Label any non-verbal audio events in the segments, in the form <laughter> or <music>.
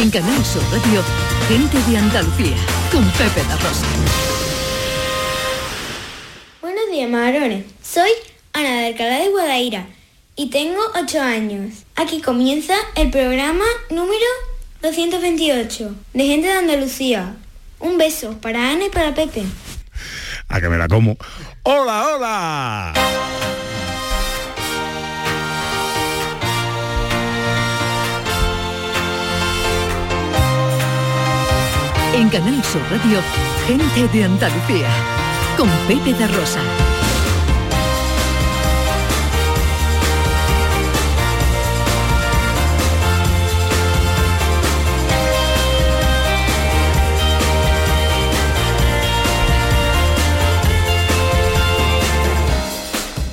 En Canal Sur Radio, gente de Andalucía, con Pepe La Rosa. Buenos días, Marones. Soy Ana de Alcalá de Guadaira y tengo 8 años. Aquí comienza el programa número 228 de Gente de Andalucía. Un beso para Ana y para Pepe. A que me la como. ¡Hola, hola! En Canal Sur Radio, gente de Andalucía, con Pepe de Rosa.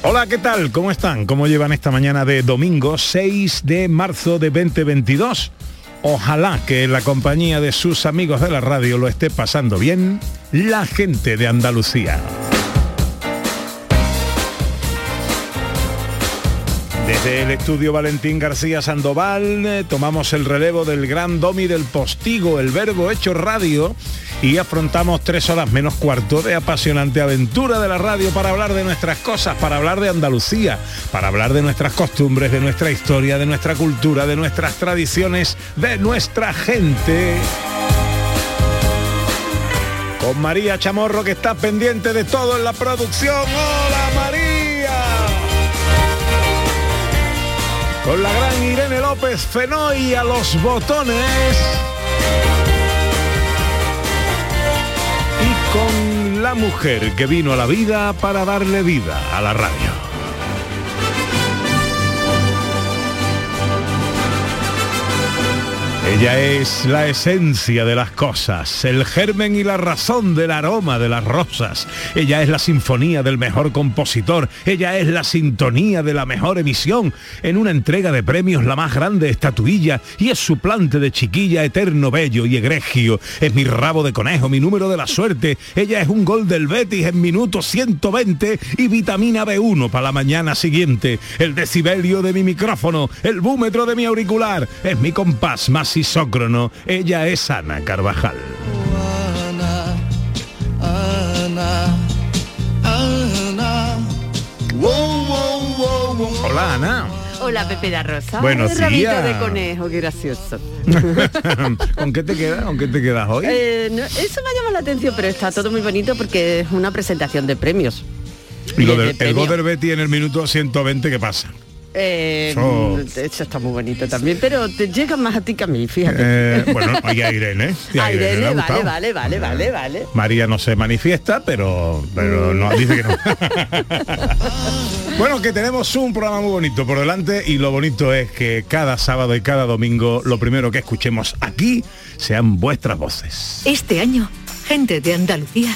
Hola, ¿qué tal? ¿Cómo están? ¿Cómo llevan esta mañana de domingo 6 de marzo de 2022? Ojalá que en la compañía de sus amigos de la radio lo esté pasando bien la gente de Andalucía. Desde el estudio Valentín García Sandoval eh, tomamos el relevo del gran domi del postigo, el verbo hecho radio, y afrontamos tres horas menos cuarto de apasionante aventura de la radio para hablar de nuestras cosas, para hablar de Andalucía, para hablar de nuestras costumbres, de nuestra historia, de nuestra cultura, de nuestras tradiciones, de nuestra gente. Con María Chamorro que está pendiente de todo en la producción. ¡Hola María! Con la gran Irene López Fenoy a los botones. Y con la mujer que vino a la vida para darle vida a la radio. Ella es la esencia de las cosas, el germen y la razón del aroma de las rosas. Ella es la sinfonía del mejor compositor. Ella es la sintonía de la mejor emisión. En una entrega de premios la más grande estatuilla y es su plante de chiquilla eterno bello y egregio. Es mi rabo de conejo, mi número de la suerte. Ella es un gol del Betis en minuto 120 y vitamina B1 para la mañana siguiente. El decibelio de mi micrófono, el búmetro de mi auricular. Es mi compás más isócrono. Ella es Ana Carvajal. Hola Ana. Hola Pepe da Rosa. Buenos días. de conejo, qué gracioso. <laughs> ¿Con qué te quedas? ¿Con qué te quedas hoy? Eh, no, eso me ha llamado la atención, pero está todo muy bonito porque es una presentación de premios. y lo de- del de el premio. del Betis en el minuto 120, ¿qué pasa? Eh, Eso- eso está muy bonito también, pero te llega más a ti que a mí, fíjate. Eh, bueno, oye a Irene. y a A Irene Irene, vale, vale, vale, vale, vale. María no se manifiesta, pero, pero no, dice que no. <laughs> bueno, que tenemos un programa muy bonito por delante y lo bonito es que cada sábado y cada domingo lo primero que escuchemos aquí sean vuestras voces. Este año, gente de Andalucía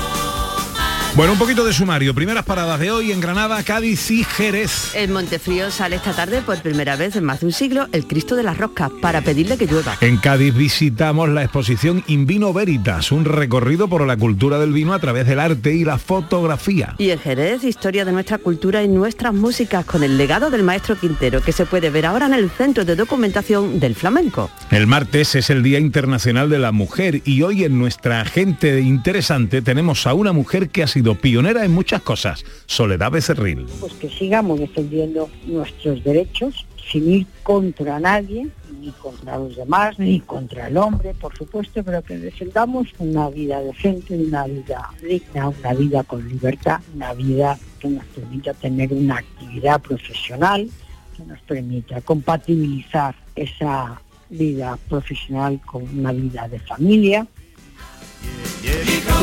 Bueno, un poquito de sumario. Primeras paradas de hoy en Granada, Cádiz y Jerez. En Montefrío sale esta tarde por primera vez en más de un siglo el Cristo de las Roscas para pedirle que llueva. En Cádiz visitamos la exposición In Vino Veritas, un recorrido por la cultura del vino a través del arte y la fotografía. Y en Jerez, historia de nuestra cultura y nuestras músicas con el legado del maestro Quintero que se puede ver ahora en el Centro de Documentación del Flamenco. El martes es el Día Internacional de la Mujer y hoy en nuestra agente interesante tenemos a una mujer que ha sido pionera en muchas cosas, Soledad Becerril. pues que sigamos defendiendo nuestros derechos sin ir contra nadie, ni contra los demás, ni contra el hombre, por supuesto, pero que defendamos una vida decente, una vida digna, una vida con libertad, una vida que nos permita tener una actividad profesional, que nos permita compatibilizar esa vida profesional con una vida de familia.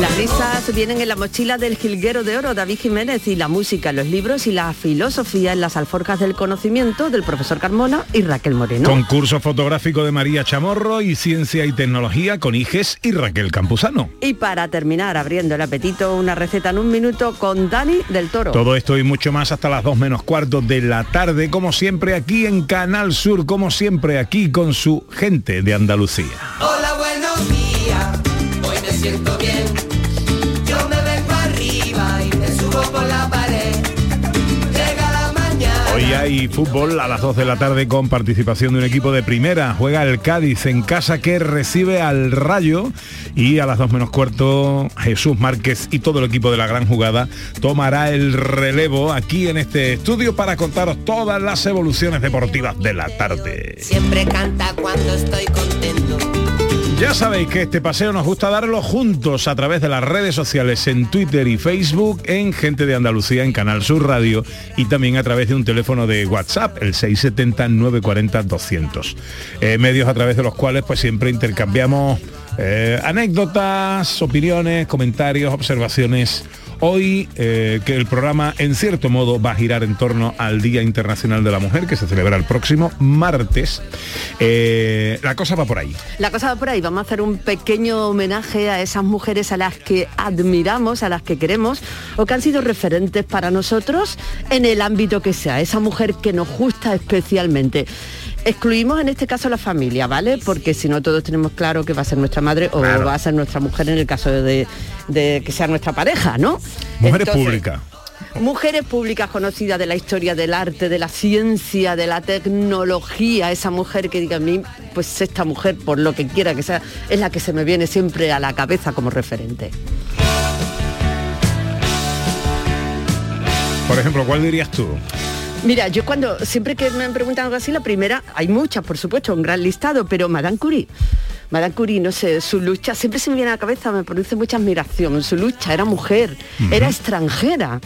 Las risas vienen en la mochila del jilguero de oro David Jiménez y la música, los libros y la filosofía en las alforjas del conocimiento del profesor Carmona y Raquel Moreno. Concurso fotográfico de María Chamorro y Ciencia y Tecnología con Iges y Raquel Campuzano. Y para terminar, abriendo el apetito, una receta en un minuto con Dani del Toro. Todo esto y mucho más hasta las 2 menos cuarto de la tarde, como siempre aquí en Canal Sur, como siempre aquí con su gente de Andalucía. Hola, buenos días. Siento bien. Yo me vengo arriba y me subo por la pared. Llega la mañana. Hoy hay fútbol a las 2 de la tarde con participación de un equipo de primera. Juega el Cádiz en casa que recibe al Rayo y a las 2 menos cuarto Jesús Márquez y todo el equipo de la gran jugada tomará el relevo aquí en este estudio para contaros todas las evoluciones deportivas de la tarde. Siempre canta cuando estoy contento. Ya sabéis que este paseo nos gusta darlo juntos a través de las redes sociales en Twitter y Facebook, en Gente de Andalucía, en Canal Sur Radio y también a través de un teléfono de WhatsApp, el 670-940-200. Eh, medios a través de los cuales pues siempre intercambiamos eh, anécdotas, opiniones, comentarios, observaciones. Hoy eh, que el programa en cierto modo va a girar en torno al Día Internacional de la Mujer que se celebra el próximo martes. Eh, la cosa va por ahí. La cosa va por ahí, vamos a hacer un pequeño homenaje a esas mujeres a las que admiramos, a las que queremos o que han sido referentes para nosotros en el ámbito que sea, esa mujer que nos gusta especialmente. Excluimos en este caso la familia, ¿vale? Porque si no todos tenemos claro que va a ser nuestra madre o Claro. va a ser nuestra mujer en el caso de, de que sea nuestra pareja, ¿no? Mujeres públicas. Mujeres públicas conocidas de la historia del arte, de la ciencia, de la tecnología, esa mujer que diga a mí, pues esta mujer, por lo que quiera que sea, es la que se me viene siempre a la cabeza como referente. Por ejemplo, ¿cuál dirías tú? Mira, yo cuando, siempre que me han preguntado algo así, la primera, hay muchas, por supuesto, un gran listado, pero Madame Curie. Madame Curie, no sé, su lucha, siempre se me viene a la cabeza, me produce mucha admiración. Su lucha era mujer, era extranjera.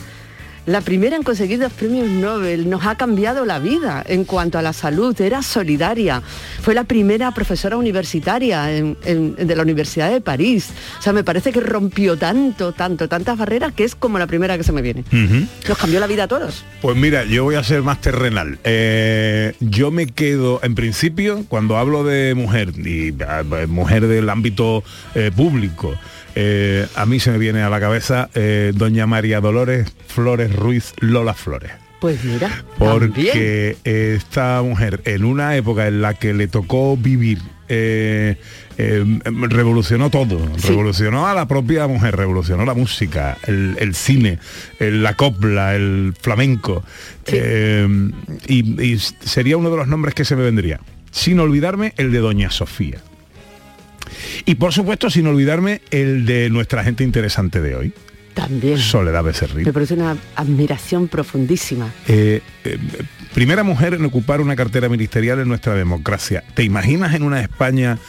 La primera en conseguir dos premios Nobel, nos ha cambiado la vida en cuanto a la salud, era solidaria. Fue la primera profesora universitaria en- en- de la Universidad de París. O sea, me parece que rompió tanto, tanto, tantas barreras que es como la primera que se me viene. Ujú. Nos cambió la vida a todos. Pues mira, yo voy a ser más terrenal. Eh, yo me quedo, en principio, cuando hablo de mujer, y ah, mujer del ámbito eh, público, eh, a mí se me viene a la cabeza eh, doña María Dolores Flores Ruiz Lola Flores. Pues mira. Porque esta mujer, en una época en la que le tocó vivir, eh, eh, revolucionó todo, revolucionó a la propia mujer, revolucionó la música, el, el cine, el- la copla, el flamenco. Eh, y, y sería uno de los nombres que se me vendría. Sin olvidarme el de Doña Sofía. Y por supuesto, sin olvidarme el de nuestra gente interesante de hoy. También. Soledad Becerril. Me produce una admiración profundísima. Eh, eh, primera mujer en ocupar una cartera ministerial en nuestra democracia. ¿Te imaginas en una España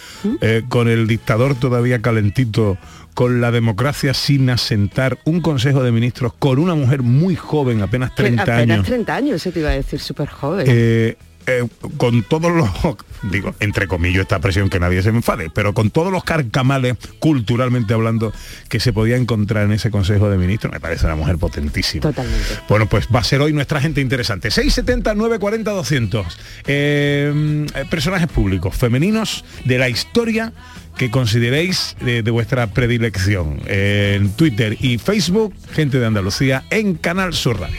eh, con el dictador todavía calentito, con la democracia sin asentar un consejo de ministros con una mujer muy joven, apenas 30 Apenas años? 30 años, eso te iba a decir, súper joven. Eh, con todos los, <laughs> digo, entre comillas esta presión que nadie se me enfade, pero con todos los carcamales, culturalmente hablando, que se podía encontrar en ese Consejo de Ministros, me parece una mujer potentísima. Totalmente. Bueno, pues va a ser hoy nuestra gente interesante. 670 940 200. Eh, eh, personajes públicos, femeninos de la historia que consideréis de, de vuestra predilección. Eh, en Twitter y Facebook, gente de Andalucía en Canal Sur Radio.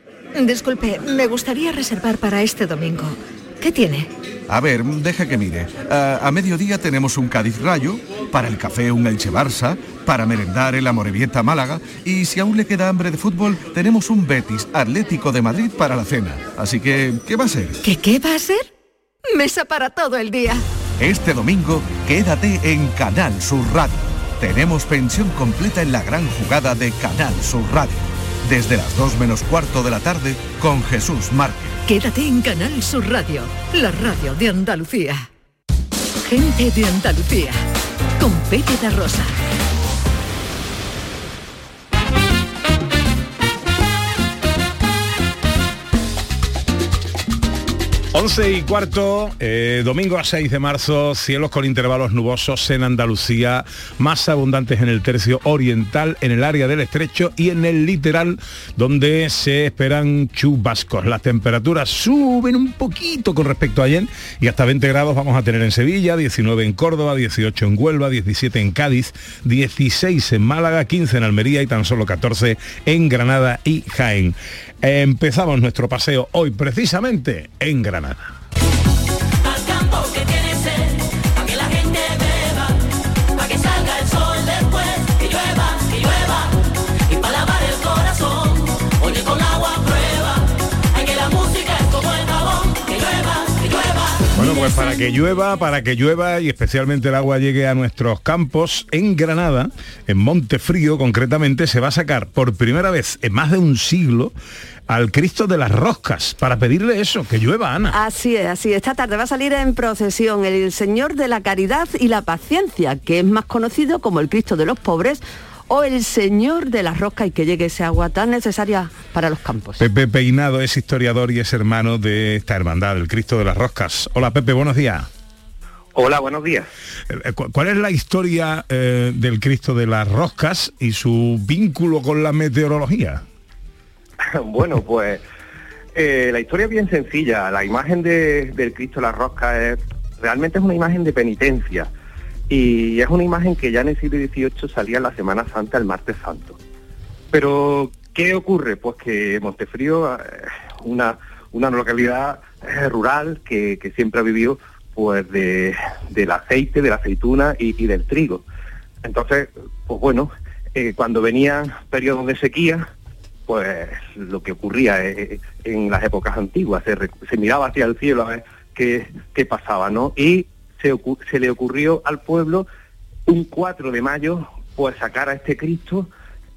Disculpe, me gustaría reservar para este domingo. ¿Qué tiene? A ver, deja que mire. A mediodía tenemos un Cádiz Rayo, para el café un Elche Barça, para merendar el Amorebieta Málaga y si aún le queda hambre de fútbol, tenemos un Betis Atlético de Madrid para la cena. Así que, ¿qué va a ser? ¿Qué qué va a ser? Mesa para todo el día. Este domingo, quédate en Canal Sur Radio. Tenemos pensión completa en la gran jugada de Canal Sur Radio desde las 2 menos cuarto de la tarde con Jesús Márquez. Quédate en Canal Sur Radio, la radio de Andalucía. Gente de Andalucía, con Pepe Rosa. 11 y cuarto, eh, domingo a 6 de marzo, cielos con intervalos nubosos en Andalucía, más abundantes en el tercio oriental, en el área del estrecho y en el literal, donde se esperan chubascos. Las temperaturas suben un poquito con respecto a ayer y hasta 20 grados vamos a tener en Sevilla, 19 en Córdoba, 18 en Huelva, 17 en Cádiz, 16 en Málaga, 15 en Almería y tan solo 14 en Granada y Jaén. Empezamos nuestro paseo hoy precisamente en Granada. Al pues para que llueva, para que llueva y especialmente el agua llegue a nuestros campos, en Granada, en Montefrío concretamente, se va a sacar por primera vez en más de un siglo al Cristo de las Roscas para pedirle eso, que llueva, Ana. Así es, así. es. Esta tarde va a salir en procesión el Señor de la Caridad y la Paciencia, que es más conocido como el Cristo de los Pobres o el Señor de las Roscas y que llegue ese agua tan necesaria para los campos. Pepe Peinado es historiador y es hermano de esta hermandad, el Cristo de las Roscas. Hola Pepe, buenos días. Hola, buenos días. Eh, cu- ¿Cuál es la historia eh, del Cristo de las Roscas y su vínculo con la meteorología? <laughs> bueno, pues eh, la historia es bien sencilla. La imagen de- del Cristo de la Rosca es realmente es una imagen de penitencia y es una imagen que ya en el siglo XVIII salía la Semana Santa, el Martes Santo. Pero, ¿qué ocurre? Pues que Montefrío, eh, una, una localidad eh, rural que, siempre ha vivido pues de, del aceite, de la aceituna y, del trigo. Entonces, pues bueno, eh, cuando venían periodos de sequía, pues lo que ocurría en las épocas antiguas, se, se miraba hacia el cielo a ver qué, qué pasaba, ¿no? Y se, le ocurrió al pueblo un 4 de mayo, pues sacar a este Cristo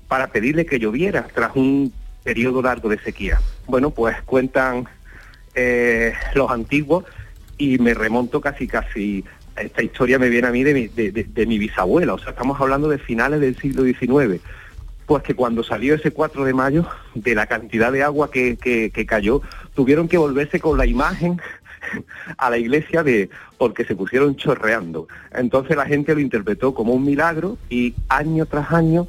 para pedirle que lloviera tras un periodo largo de sequía. Bueno, pues cuentan eh, los antiguos y me remonto casi casi esta historia me viene a mí de mi, bisabuela, o sea, estamos hablando de finales del siglo XIX. Pues que cuando salió ese 4 de mayo, de la cantidad de agua que cayó, tuvieron que volverse con la imagen a la iglesia de porque se pusieron chorreando. Entonces la gente lo interpretó como un milagro y año tras año,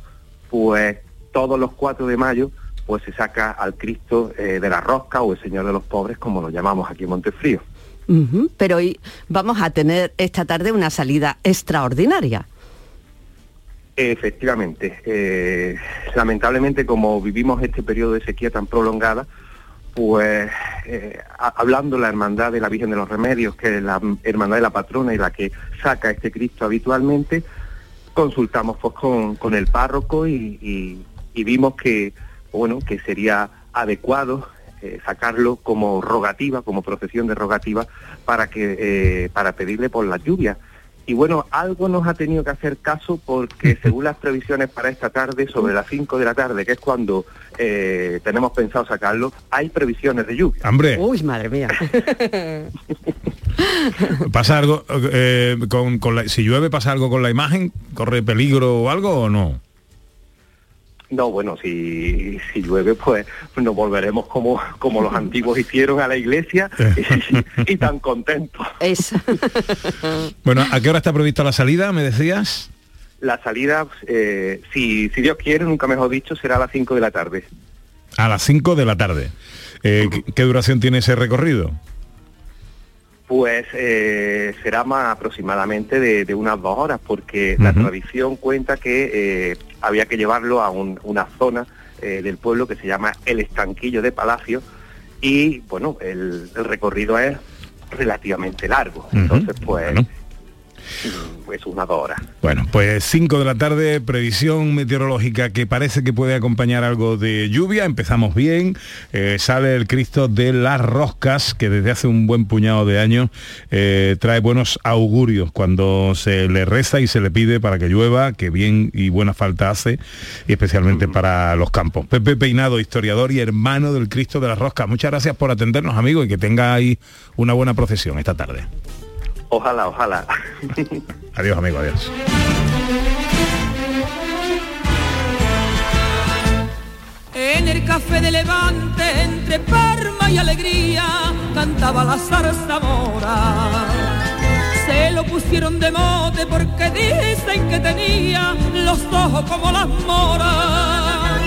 pues todos los 4 de mayo, pues se saca al Cristo eh, de la Rosca o el Señor de los Pobres, como lo llamamos aquí en Montefrío. Pero hoy vamos a tener esta tarde una salida extraordinaria. Efectivamente. eh, lamentablemente, como vivimos este periodo de sequía tan prolongada, pues eh, hablando la Hermandad de la Virgen de los Remedios, que es la Hermandad de la Patrona y la que saca este Cristo habitualmente, consultamos pues con, el párroco y, vimos que, bueno, que sería adecuado eh, sacarlo como rogativa, como procesión de rogativa, para que eh, para pedirle por la lluvia. Y bueno, algo nos ha tenido que hacer caso porque según las previsiones para esta tarde, sobre las 5 de la tarde, que es cuando eh, tenemos pensado sacarlo, hay previsiones de lluvia. Hombre. Uy, madre mía. <laughs> ¿Pasa algo eh, con, con la, si llueve pasa algo con la imagen? ¿Corre peligro o algo o no? No, bueno, si, si llueve, pues nos volveremos como, como los antiguos hicieron a la iglesia y, y tan contentos. Eso. Bueno, ¿a qué hora está prevista la salida, me decías? La salida, eh, si, si Dios quiere, nunca mejor dicho, será a las 5 de la tarde. A las 5 de la tarde. Eh, ¿qué- ¿Qué duración tiene ese recorrido? Pues eh, será más aproximadamente de, de unas dos horas, porque la tradición cuenta que eh, había que llevarlo a un- una zona eh, del pueblo que se llama el Estanquillo de Palacio y bueno, el, el recorrido es relativamente largo, entonces pues, Bueno. Unas dos horas. Bueno, pues 5 de la tarde, previsión meteorológica que parece que puede acompañar algo de lluvia. Empezamos bien, eh, sale el Cristo de las Roscas, que desde hace un buen puñado de años eh, trae buenos augurios cuando se le reza y se le pide para que llueva, que bien y buena falta hace, y especialmente para los campos. Pepe Peinado, historiador y hermano del Cristo de las Roscas. Muchas gracias por atendernos, amigo, y que tenga ahí una buena procesión esta tarde. Ojalá, ojalá. Adiós, amigo, adiós. En el café de Levante, entre Parma y Alegría, cantaba la zarzamora. Se lo pusieron de mote porque dicen que tenía los ojos como las moras.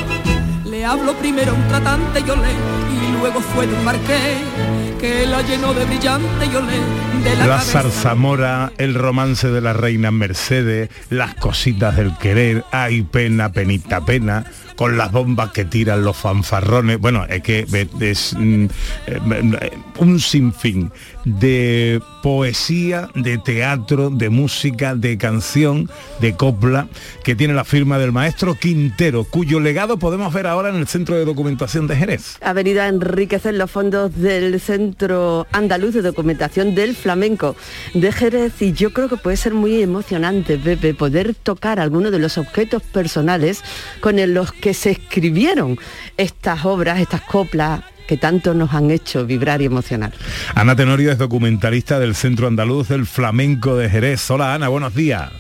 Le hablo primero a un tratante, yo le, y luego fue de un marqués que la llenó de brillante, de la, La zarzamora, el romance de la reina Mercedes, las cositas del querer, hay pena, penita, pena, con las bombas que tiran los fanfarrones. Bueno, es que es mm, eh, un sinfín de poesía, de teatro, de música, de canción, de copla, que tiene la firma del maestro Quintero, cuyo legado podemos ver ahora en el Centro de Documentación de Jerez. ha venido a enriquecer los fondos del Centro Andaluz de Documentación del Flamenco de Jerez y yo creo que puede ser muy emocionante, Pepe, poder tocar algunos de los objetos personales con los que se escribieron estas obras, estas coplas que tanto nos han hecho vibrar y emocionar. Ana Tenorio es documentalista del Centro Andaluz del Flamenco de Jerez. Hola Ana, buenos días.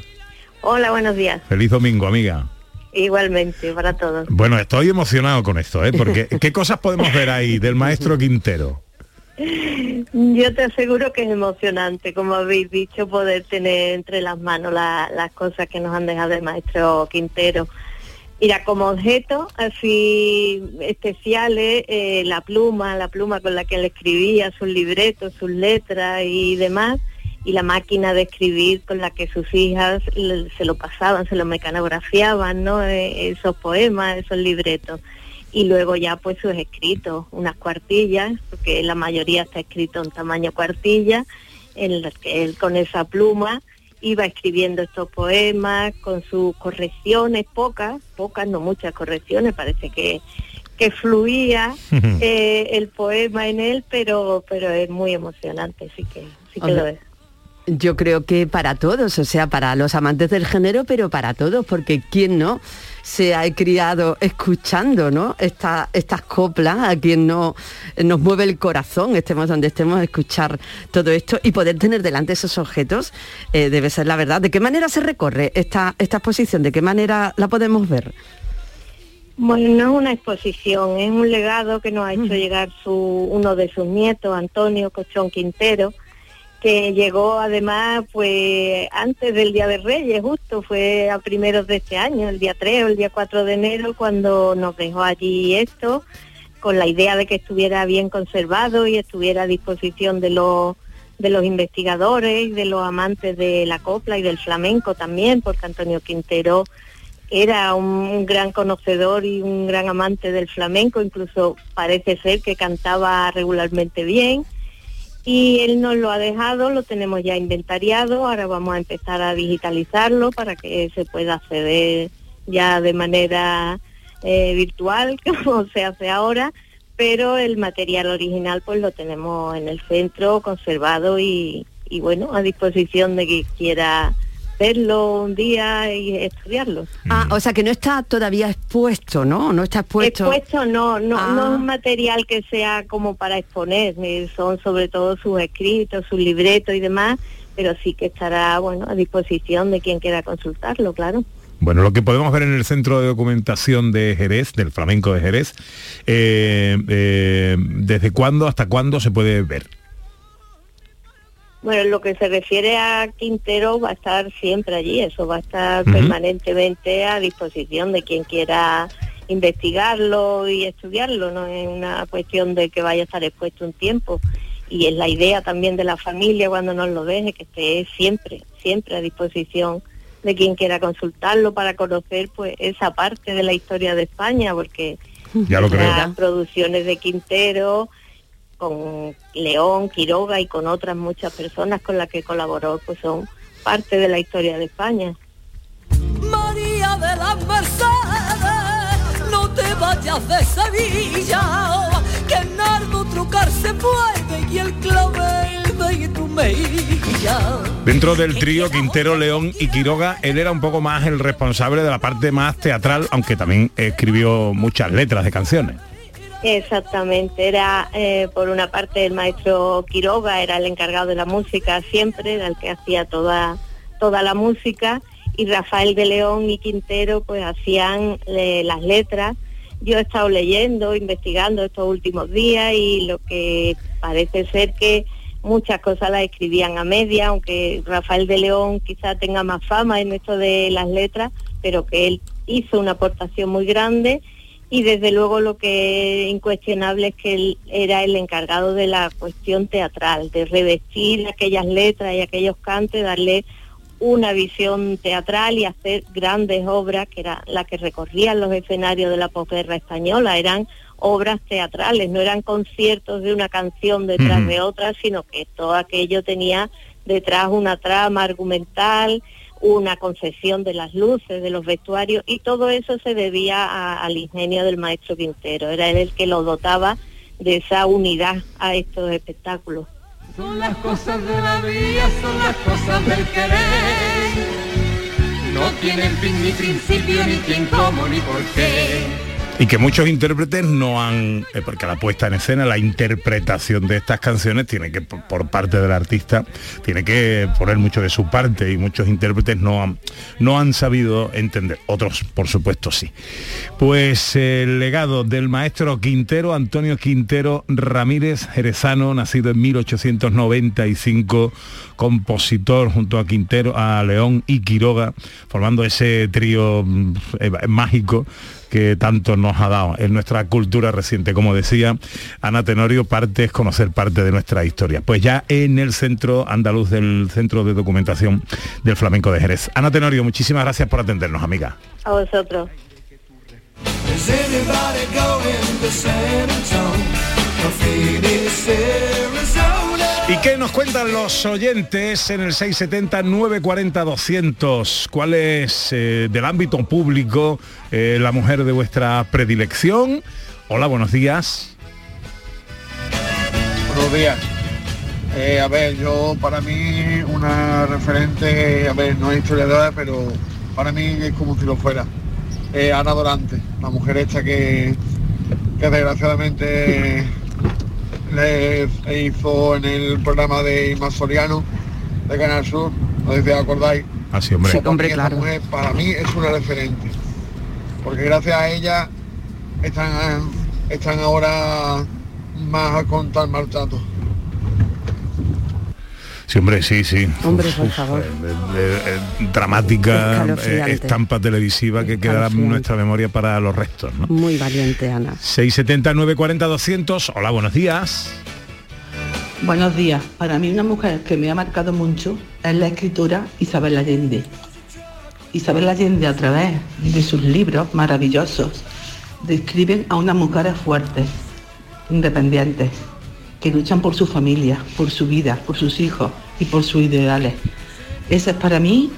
Hola, buenos días. Feliz domingo, amiga. Igualmente, para todos. Bueno, estoy emocionado con esto, ¿eh? Porque <laughs> ¿qué cosas podemos ver ahí del maestro Quintero? Yo te aseguro que es emocionante, como habéis dicho, poder tener entre las manos la- las cosas que nos han dejado el maestro Quintero. Mira, como objeto así especiales, eh, la pluma, la pluma con la que él escribía, sus libretos, sus letras y demás, y la máquina de escribir con la que sus hijas se lo pasaban, se lo mecanografiaban, ¿no? Eh, esos poemas, esos libretos. Y luego ya pues sus escritos, unas cuartillas, porque la mayoría está escrito en tamaño cuartilla, en él con esa pluma iba escribiendo estos poemas con sus correcciones, pocas, pocas, no muchas correcciones, parece que, que fluía <laughs> eh, el poema en él, pero, pero es muy emocionante, sí que, sí que Hombre, lo es. Yo creo que para todos, o sea, para los amantes del género, pero para todos, porque quién no se ha criado escuchando, ¿no? Esta- estas coplas, a quien no nos mueve el corazón, estemos donde estemos, escuchar todo esto y poder tener delante esos objetos, eh, debe ser la verdad. ¿De qué manera se recorre esta, esta exposición? ¿De qué manera la podemos ver? Bueno, no es una exposición, es un legado que nos ha hecho llegar su, uno de sus nietos, Antonio Cochón Quintero, que llegó además pues antes del Día de Reyes, justo fue a primeros de este año, el día 3 o el día 4 de enero, cuando nos dejó allí esto, con la idea de que estuviera bien conservado y estuviera a disposición de los de los investigadores de los amantes de la copla y del flamenco también, porque Antonio Quintero era un gran conocedor y un gran amante del flamenco, incluso parece ser que cantaba regularmente bien. Y él nos lo ha dejado, lo tenemos ya inventariado, ahora vamos a empezar a digitalizarlo para que se pueda acceder ya de manera eh, virtual, <laughs> como se hace ahora, pero el material original pues lo tenemos en el centro conservado y, y bueno, a disposición de quien quiera verlo un día y estudiarlo. Ah, o sea que no está todavía expuesto, ¿no? No está expuesto. Expuesto no, no, Ah. no es un material que sea como para exponer, son sobre todo sus escritos, sus libretos y demás, pero sí que estará bueno a disposición de quien quiera consultarlo, claro. Bueno, lo que podemos ver en el Centro de Documentación de Jerez, del Flamenco de Jerez, eh, eh, ¿desde cuándo hasta cuándo se puede ver? Bueno, en lo que se refiere a Quintero va a estar siempre allí, eso va a estar permanentemente a disposición de quien quiera investigarlo y estudiarlo, no es una cuestión de que vaya a estar expuesto un tiempo. Y es la idea también de la familia cuando nos lo deje, que esté siempre, siempre a disposición de quien quiera consultarlo para conocer pues esa parte de la historia de España, porque Ya lo creo. las producciones de Quintero, con León, Quiroga y con otras muchas personas con las que colaboró, pues son parte de la historia de España. María de las Mercedes, no te vayas de Sevilla, que Nardo trucar se puede y el clavel de tu mejilla. Dentro del trío Quintero, León y Quiroga, él era un poco más el responsable de la parte más teatral, aunque también escribió muchas letras de canciones. Exactamente, era eh, por una parte el maestro Quiroga, era el encargado de la música siempre, era el que hacía toda, toda la música, y Rafael de León y Quintero pues hacían eh, las letras. Yo he estado leyendo, investigando estos últimos días y lo que parece ser que muchas cosas las escribían a media, aunque Rafael de León quizá tenga más fama en esto de las letras, pero que él hizo una aportación muy grande y desde luego lo que es incuestionable es que él era el encargado de la cuestión teatral, de revestir aquellas letras y aquellos cantes, darle una visión teatral y hacer grandes obras que eran las que recorrían los escenarios de la posguerra española, eran obras teatrales, no eran conciertos de una canción detrás de otra, sino que todo aquello tenía detrás una trama argumental, una concepción de las luces, de los vestuarios, y todo eso se debía a- al ingenio del maestro Quintero. Era él el que lo dotaba de esa unidad a estos espectáculos. Son las cosas de la vida, son las cosas del querer. No tienen fin ni principio, ni quién, cómo, ni por qué. Y que muchos intérpretes no han, eh, porque la puesta en escena, la interpretación de estas canciones tiene que, por parte del artista, tiene que poner mucho de su parte y muchos intérpretes no han, no han sabido entender. Otros, por supuesto, sí. Pues el legado del maestro Quintero, Antonio Quintero Ramírez Jerezano, nacido en 1895, compositor junto a Quintero, a León y Quiroga, formando ese trío mm, eh, mágico que tanto nos ha dado en nuestra cultura reciente. Como decía Ana Tenorio, parte es conocer parte de nuestra historia. Pues ya en el centro andaluz del Centro de Documentación del Flamenco de Jerez. Ana Tenorio, muchísimas gracias por atendernos, amiga. A vosotros. Is ¿Y qué nos cuentan los oyentes en el 670-940-200? ¿Cuál es eh, del ámbito público eh, la mujer de vuestra predilección? Hola, buenos días. Buenos días. Eh, a ver, yo para mí una referente, a ver, no es historiadora, pero para mí es como si lo fuera. Ana Dorante, la mujer esta que, que desgraciadamente le hizo en el programa de Inma Soriano de Canal Sur, no sé si acordáis. Así, hombre. Pues para mí esta mujer, para mí es una referente. Porque gracias a ella están, están ahora más contra el maltrato. Sí, hombre, sí, sí. Hombre, por favor. eh, eh, eh, dramática eh, estampa televisiva que quedará en nuestra memoria para los restos, ¿no? Muy valiente, Ana. 670 940 200. Hola, buenos días. Buenos días. Para mí una mujer que me ha marcado mucho es la escritora Isabel Allende. Isabel Allende a través de sus libros maravillosos describen a unas mujeres fuertes, independientes, que luchan por su familia, por su vida, por sus hijos y por sus ideales. Esa es para mí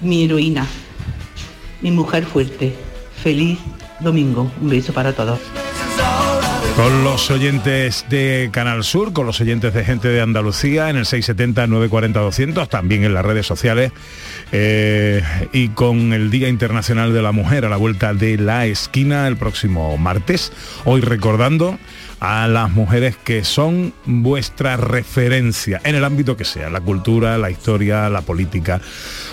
mi heroína, mi mujer fuerte. Feliz domingo. Un beso para todos. Con los oyentes de Canal Sur, con los oyentes de gente de Andalucía en el 670-940-200, también en las redes sociales eh, y con el Día Internacional de la Mujer a la vuelta de la esquina el próximo martes. Hoy recordando a las mujeres que son vuestra referencia en el ámbito que sea, la cultura, la historia, la política.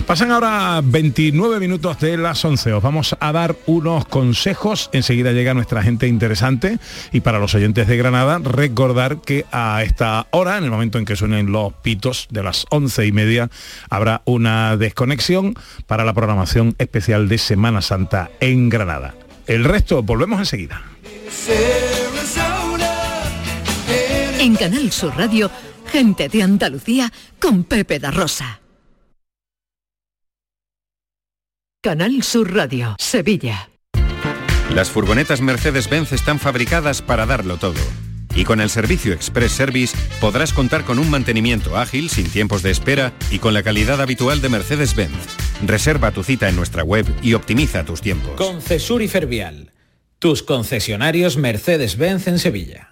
Pasan ahora 29 minutos de las 11. Os vamos a dar unos consejos. Enseguida llega nuestra gente interesante. Y para los oyentes de Granada, recordar que a esta hora, en el momento en que suenen los pitos de las 11 y media, habrá una desconexión para la programación especial de Semana Santa en Granada. El resto, volvemos enseguida. En Canal Sur Radio, gente de Andalucía con Pepe da Rosa. Canal Sur Radio, Sevilla. Las furgonetas Mercedes-Benz están fabricadas para darlo todo. Y con el servicio Express Service podrás contar con un mantenimiento ágil, sin tiempos de espera y con la calidad habitual de Mercedes-Benz. Reserva tu cita en nuestra web y optimiza tus tiempos. Concesur y Fervial, tus concesionarios Mercedes-Benz en Sevilla.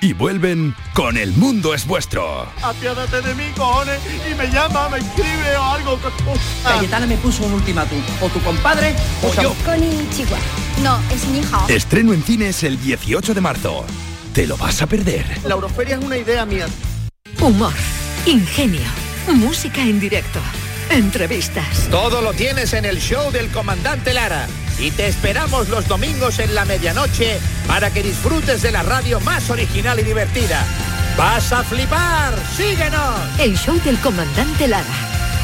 y vuelven con El Mundo es Vuestro. Apiádate de mí, cojones, y me llama, me escribe o algo. Cayetana me puso un ultimátum. O tu compadre o yo. Konnichiwa. No, es ni hao. Estreno en cines el 18 de marzo. Te lo vas a perder. La Euroferia es una idea mía. Humor, ingenio, música en directo, entrevistas. Todo lo tienes en el show del comandante Lara. Y te esperamos los domingos en la medianoche para que disfrutes de la radio más original y divertida. ¡Vas a flipar! ¡Síguenos! El show del comandante Lara.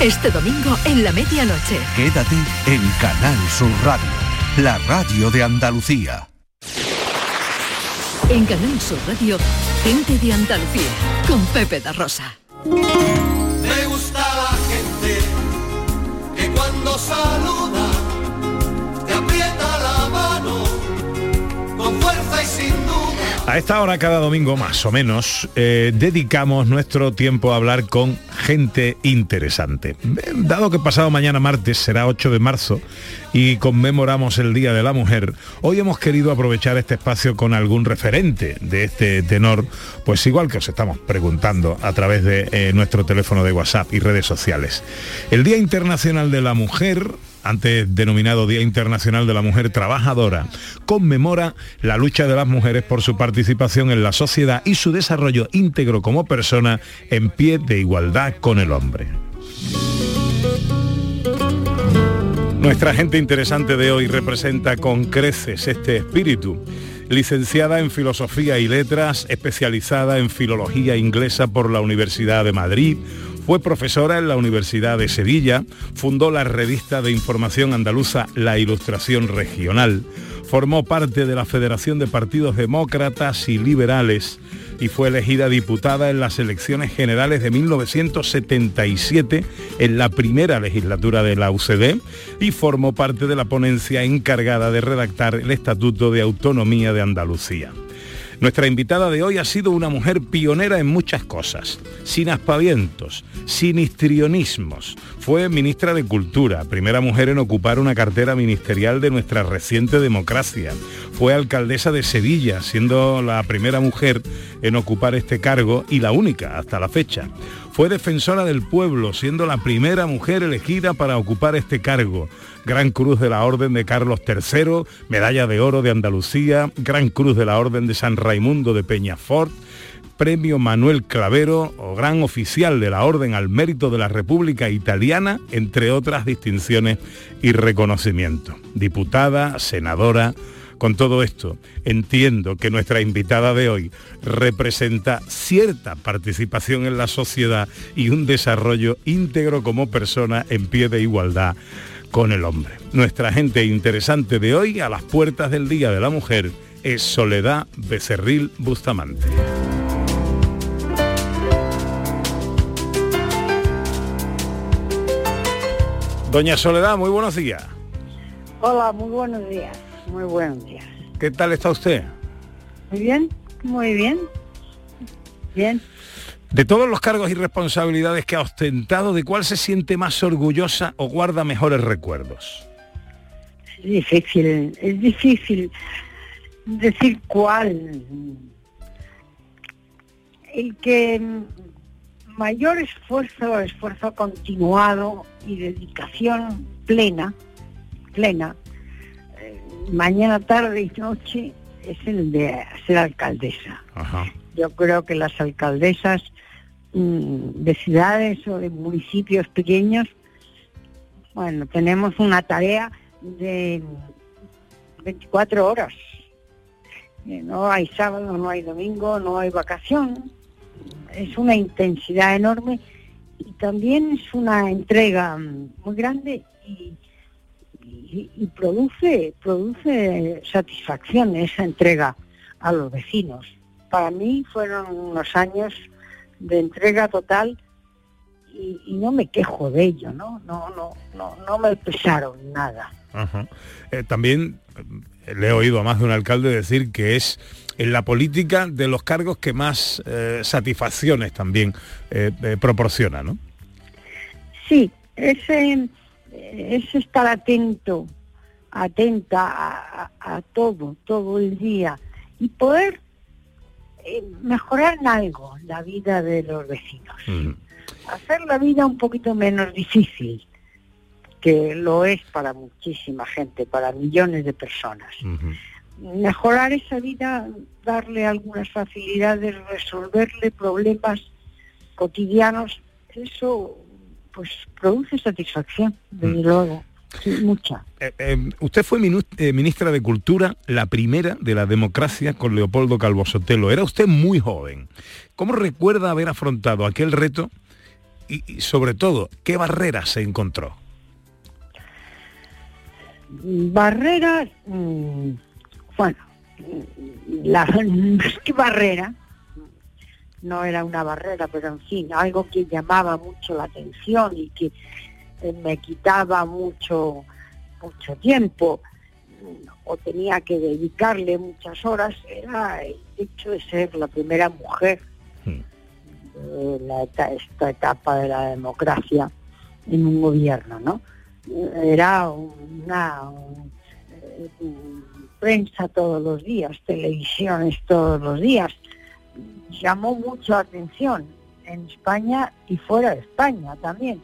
Este domingo en la medianoche. Quédate en Canal Sur Radio, la radio de Andalucía. En Canal Sur Radio, gente de Andalucía, con Pepe da Rosa. Me gusta la gente que cuando saluda A esta hora cada domingo más o menos eh, dedicamos nuestro tiempo a hablar con gente interesante. Eh, Dado que pasado mañana martes será 8 de marzo y conmemoramos el Día de la Mujer, hoy hemos querido aprovechar este espacio con algún referente de este tenor, pues igual que os estamos preguntando a través de eh, nuestro teléfono de WhatsApp y redes sociales. El Día Internacional de la Mujer antes denominado Día Internacional de la Mujer Trabajadora, conmemora la lucha de las mujeres por su participación en la sociedad y su desarrollo íntegro como persona en pie de igualdad con el hombre. Nuestra gente interesante de hoy representa con creces este espíritu. Licenciada en Filosofía y Letras, especializada en Filología Inglesa por la Universidad de Madrid, fue profesora en la Universidad de Sevilla, fundó la revista de información andaluza La Ilustración Regional, formó parte de la Federación de Partidos Demócratas y Liberales y fue elegida diputada en las elecciones generales de 1977 en la primera legislatura de la UCD y formó parte de la ponencia encargada de redactar el Estatuto de Autonomía de Andalucía. Nuestra invitada de hoy ha sido una mujer pionera en muchas cosas, sin aspavientos, sin histrionismos. Fue ministra de Cultura, primera mujer en ocupar una cartera ministerial de nuestra reciente democracia. Fue alcaldesa de Sevilla, siendo la primera mujer en ocupar este cargo y la única hasta la fecha. Fue defensora del pueblo, siendo la primera mujer elegida para ocupar este cargo. Gran Cruz de la Orden de Carlos III, Medalla de Oro de Andalucía, Gran Cruz de la Orden de San Raimundo de Peñafort, Premio Manuel Clavero o Gran Oficial de la Orden al Mérito de la República Italiana, entre otras distinciones y reconocimientos. Diputada, senadora, con todo esto, entiendo que nuestra invitada de hoy representa cierta participación en la sociedad y un desarrollo íntegro como persona en pie de igualdad con el hombre. Nuestra gente interesante de hoy a las puertas del Día de la Mujer es Soledad Becerril Bustamante. Doña Soledad, muy buenos días. Hola, muy buenos días. Muy buenos días. ¿Qué tal está usted? Muy bien, muy bien. Bien. De todos los cargos y responsabilidades que ha ostentado, ¿de cuál se siente más orgullosa o guarda mejores recuerdos? Es difícil, es difícil decir cuál. El que mayor esfuerzo, esfuerzo continuado y dedicación plena, plena, eh, mañana, tarde y noche, es el de ser alcaldesa. Yo creo que las alcaldesas de ciudades o de municipios pequeños, bueno, tenemos una tarea de 24 horas. Eh, No hay sábado, no hay domingo, no hay vacación. Es una intensidad enorme y también es una entrega mm, muy grande y, y- y produce, produce satisfacción esa entrega a los vecinos. Para mí fueron unos años de entrega total y, y no me quejo de ello, ¿no? No, no, no, no me pesaron nada. Ajá. Eh, también eh, le he oído a más de un alcalde decir que es en la política de los cargos que más eh, satisfacciones también eh, proporciona, ¿no? Sí, ese es estar atento, atenta a, a- a todo, todo el día y poder eh, mejorar en algo la vida de los vecinos. Hacer la vida un poquito menos difícil, que lo es para muchísima gente, para millones de personas. Mejorar esa vida, darle algunas facilidades, resolverle problemas cotidianos, eso pues produce satisfacción, desde luego, sí, mucha. Eh, eh, usted fue eh, ministra de Cultura, la primera de la democracia con Leopoldo Calvo Sotelo. Era usted muy joven. ¿Cómo recuerda haber afrontado aquel reto y, y, sobre todo, qué barreras se encontró? Barreras, mm, bueno, la, <laughs> que barrera, no era una barrera, pero en fin, algo que llamaba mucho la atención y que me quitaba mucho, mucho tiempo o tenía que dedicarle muchas horas, era el hecho de ser la primera mujer de la esta etapa de la democracia en un gobierno, ¿no? Era una un- un- prensa todos los días, televisiones todos los días. Llamó mucho la atención en España y fuera de España también,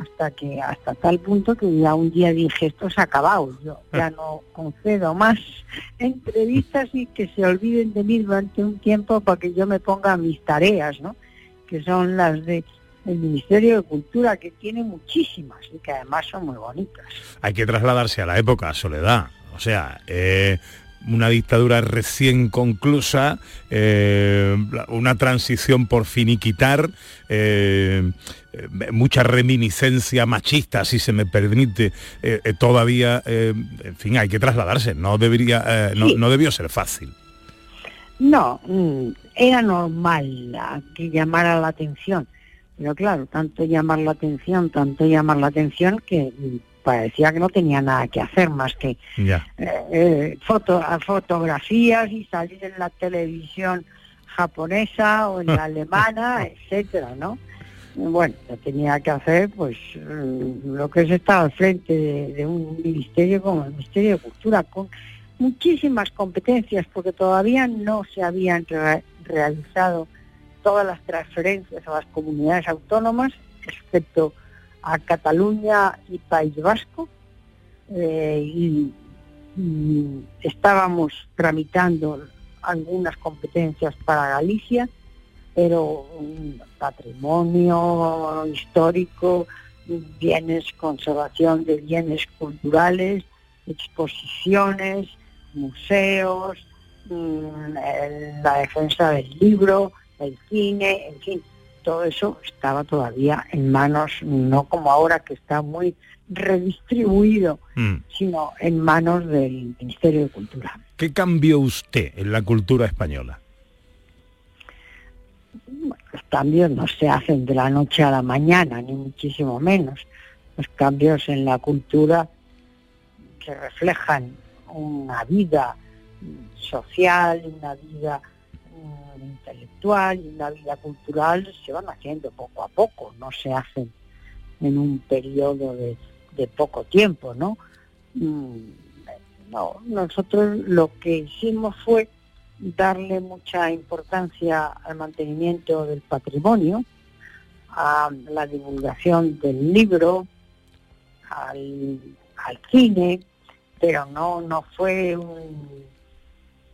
hasta que hasta tal punto que ya un día dije esto se ha acabado, yo ya no concedo más <laughs> entrevistas y que se olviden de mí durante un tiempo para que yo me ponga a mis tareas, ¿no? que son las de el Ministerio de Cultura, que tiene muchísimas y que además son muy bonitas. Hay que trasladarse a la época, Soledad. O sea, eh, una dictadura recién conclusa, eh, una transición por finiquitar, eh, eh, mucha reminiscencia machista, si se me permite, eh, todavía, en fin, hay que trasladarse. No debería, no, Sí. no debió ser fácil. No, mm, era normal que llamara la atención, pero claro, tanto llamar la atención, tanto llamar la atención que mm, parecía que no tenía nada que hacer más que eh, eh, foto, fotografías y salir en la televisión japonesa o en la <laughs> alemana, etcétera, ¿no? Bueno, yo tenía que hacer pues mm, lo que es estar al frente de, de un ministerio como el Ministerio de Cultura, con muchísimas competencias, porque todavía no se habían re- realizado todas las transferencias a las comunidades autónomas, excepto a Cataluña y País Vasco, eh, y, estábamos tramitando algunas competencias para Galicia, pero patrimonio histórico, bienes, conservación de bienes culturales, exposiciones, museos, mm, la defensa del libro, el cine, en fin, todo eso estaba todavía en manos, no como ahora que está muy redistribuido, Mm. sino en manos del Ministerio de Cultura. ¿Qué cambió usted en la cultura española? Los cambios no se hacen de la noche a la mañana, ni muchísimo menos. Los cambios en la cultura que reflejan una vida social, una vida intelectual y una vida cultural se van haciendo poco a poco, no se hacen en un periodo de, de poco tiempo, ¿no? Mm, No, nosotros lo que hicimos fue darle mucha importancia al mantenimiento del patrimonio, a la divulgación del libro, al, al cine, pero no no fue un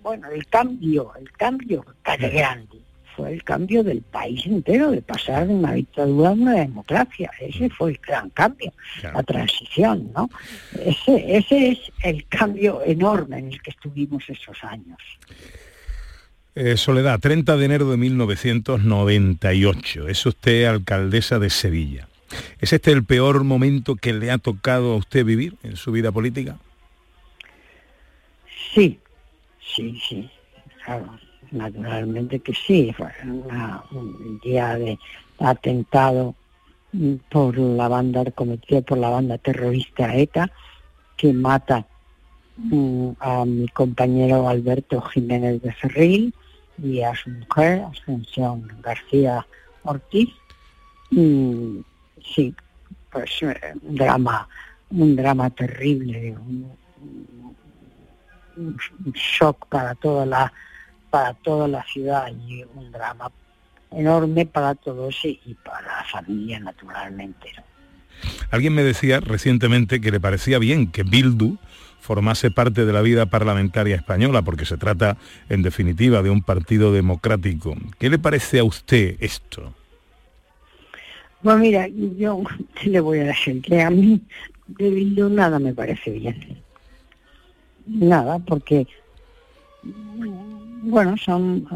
bueno el cambio, el cambio tan grande, fue el cambio del país entero, de pasar de una dictadura a una democracia, ese fue el gran cambio, la transición, ¿no? Ese, ese es el cambio enorme en el que estuvimos esos años. Eh, Soledad, 30 de enero de 1998. Es usted alcaldesa de Sevilla. ¿Es este el peor momento que le ha tocado a usted vivir en su vida política? Sí, sí, sí, claro, naturalmente que sí. Fue una- un día de atentado por la banda cometido por la banda terrorista ETA que mata mm, a mi compañero Alberto Jiménez de Ferril y a su mujer, Ascensión García Ortiz. Sí, pues eh, un drama, un drama terrible, un, un shock para toda la para toda la ciudad y un drama enorme para todos y para la familia naturalmente. ¿no? Alguien me decía recientemente que le parecía bien que Bildu formase parte de la vida parlamentaria española, porque se trata, en definitiva, de un partido democrático. ¿Qué le parece a usted esto? Bueno, mira, yo ¿qué <laughs> le voy a decir que a mí de Bildu nada me parece bien. Nada, porque bueno, son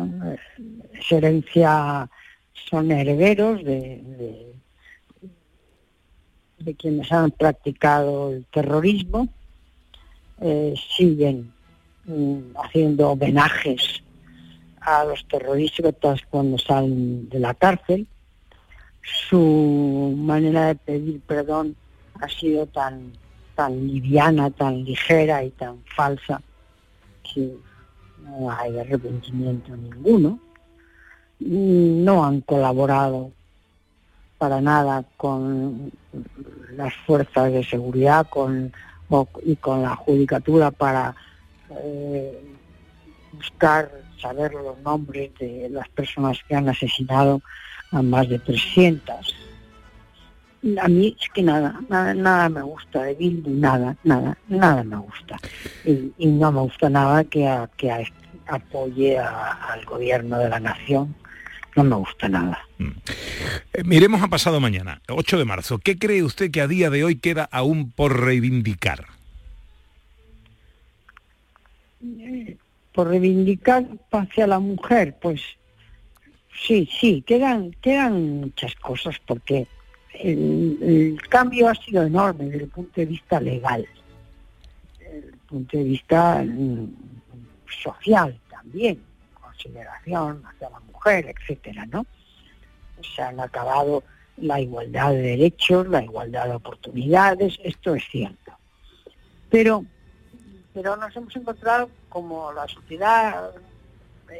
herencia, son herederos de, de, de quienes han practicado el terrorismo, eh, siguen mm, haciendo homenajes a los terroristas cuando salen de la cárcel. Su manera de pedir perdón ha sido tan tan liviana, tan ligera y tan falsa que no hay arrepentimiento ninguno. No han colaborado para nada con las fuerzas de seguridad con, y con la judicatura para eh, buscar saber los nombres de las personas que han asesinado a más de 300. A mí es que nada, nada, nada me gusta de Bildu, nada, nada, nada me gusta. Y, y no me gusta nada que, a- que a- apoye a- al gobierno de la nación, no me gusta nada. Eh, miremos a pasado mañana, 8 de marzo. ¿Qué cree usted que a día de hoy queda aún por reivindicar? por reivindicar hacia la mujer, pues sí, sí, quedan, quedan muchas cosas porque el, cambio ha sido enorme desde el punto de vista legal, desde el punto de vista mm, social también, consideración hacia la mujer, etcétera, ¿no? Se han acabado la igualdad de derechos, la igualdad de oportunidades, esto es cierto. Pero pero nos hemos encontrado como la sociedad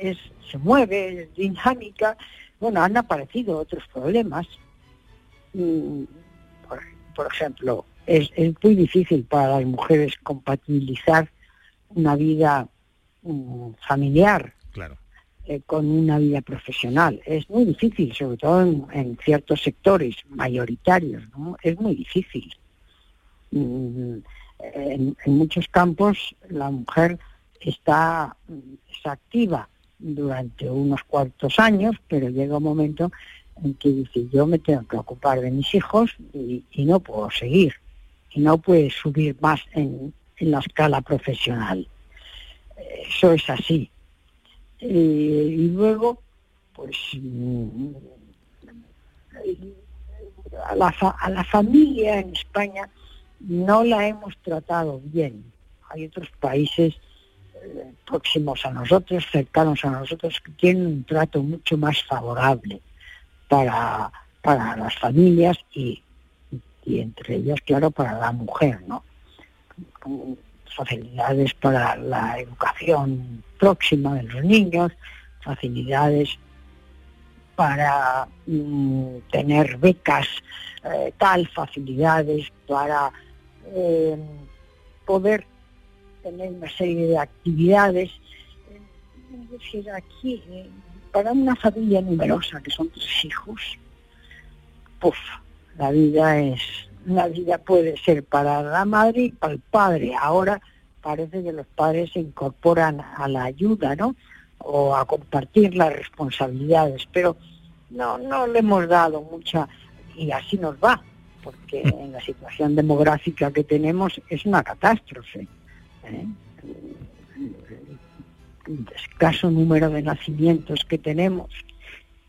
es, se mueve, es dinámica, bueno, han aparecido otros problemas. Mm, Por, por ejemplo, es, es muy difícil para las mujeres compatibilizar una vida mm, familiar Claro. eh, con una vida profesional. Es muy difícil, sobre todo en, en ciertos sectores mayoritarios, ¿no? Es muy difícil. Mm, En, en muchos campos la mujer está mm, es activa durante unos cuantos años, pero llega un momento en que dice yo me tengo que ocupar de mis hijos y, no puedo seguir, y no puede subir más en, en la escala profesional. Eso es así. Eh, y luego, pues mm, a la, fa- a la familia en España no la hemos tratado bien. Hay otros países eh, próximos a nosotros, cercanos a nosotros, que tienen un trato mucho más favorable para, para las familias y, y entre ellas, claro, para la mujer, ¿no? Facilidades para la educación próxima de los niños, facilidades para mm, tener becas, eh, tal, facilidades para eh, poder tener una serie de actividades. Es decir, aquí, eh, para una familia numerosa, que son tres hijos, puf, la vida es, la vida puede ser para la madre y para el padre. Ahora parece que los padres se incorporan a la ayuda, ¿no? O a compartir las responsabilidades, pero no, no le hemos dado mucha, y así nos va, porque en la situación demográfica que tenemos es una catástrofe. ¿eh? Escaso número de nacimientos que tenemos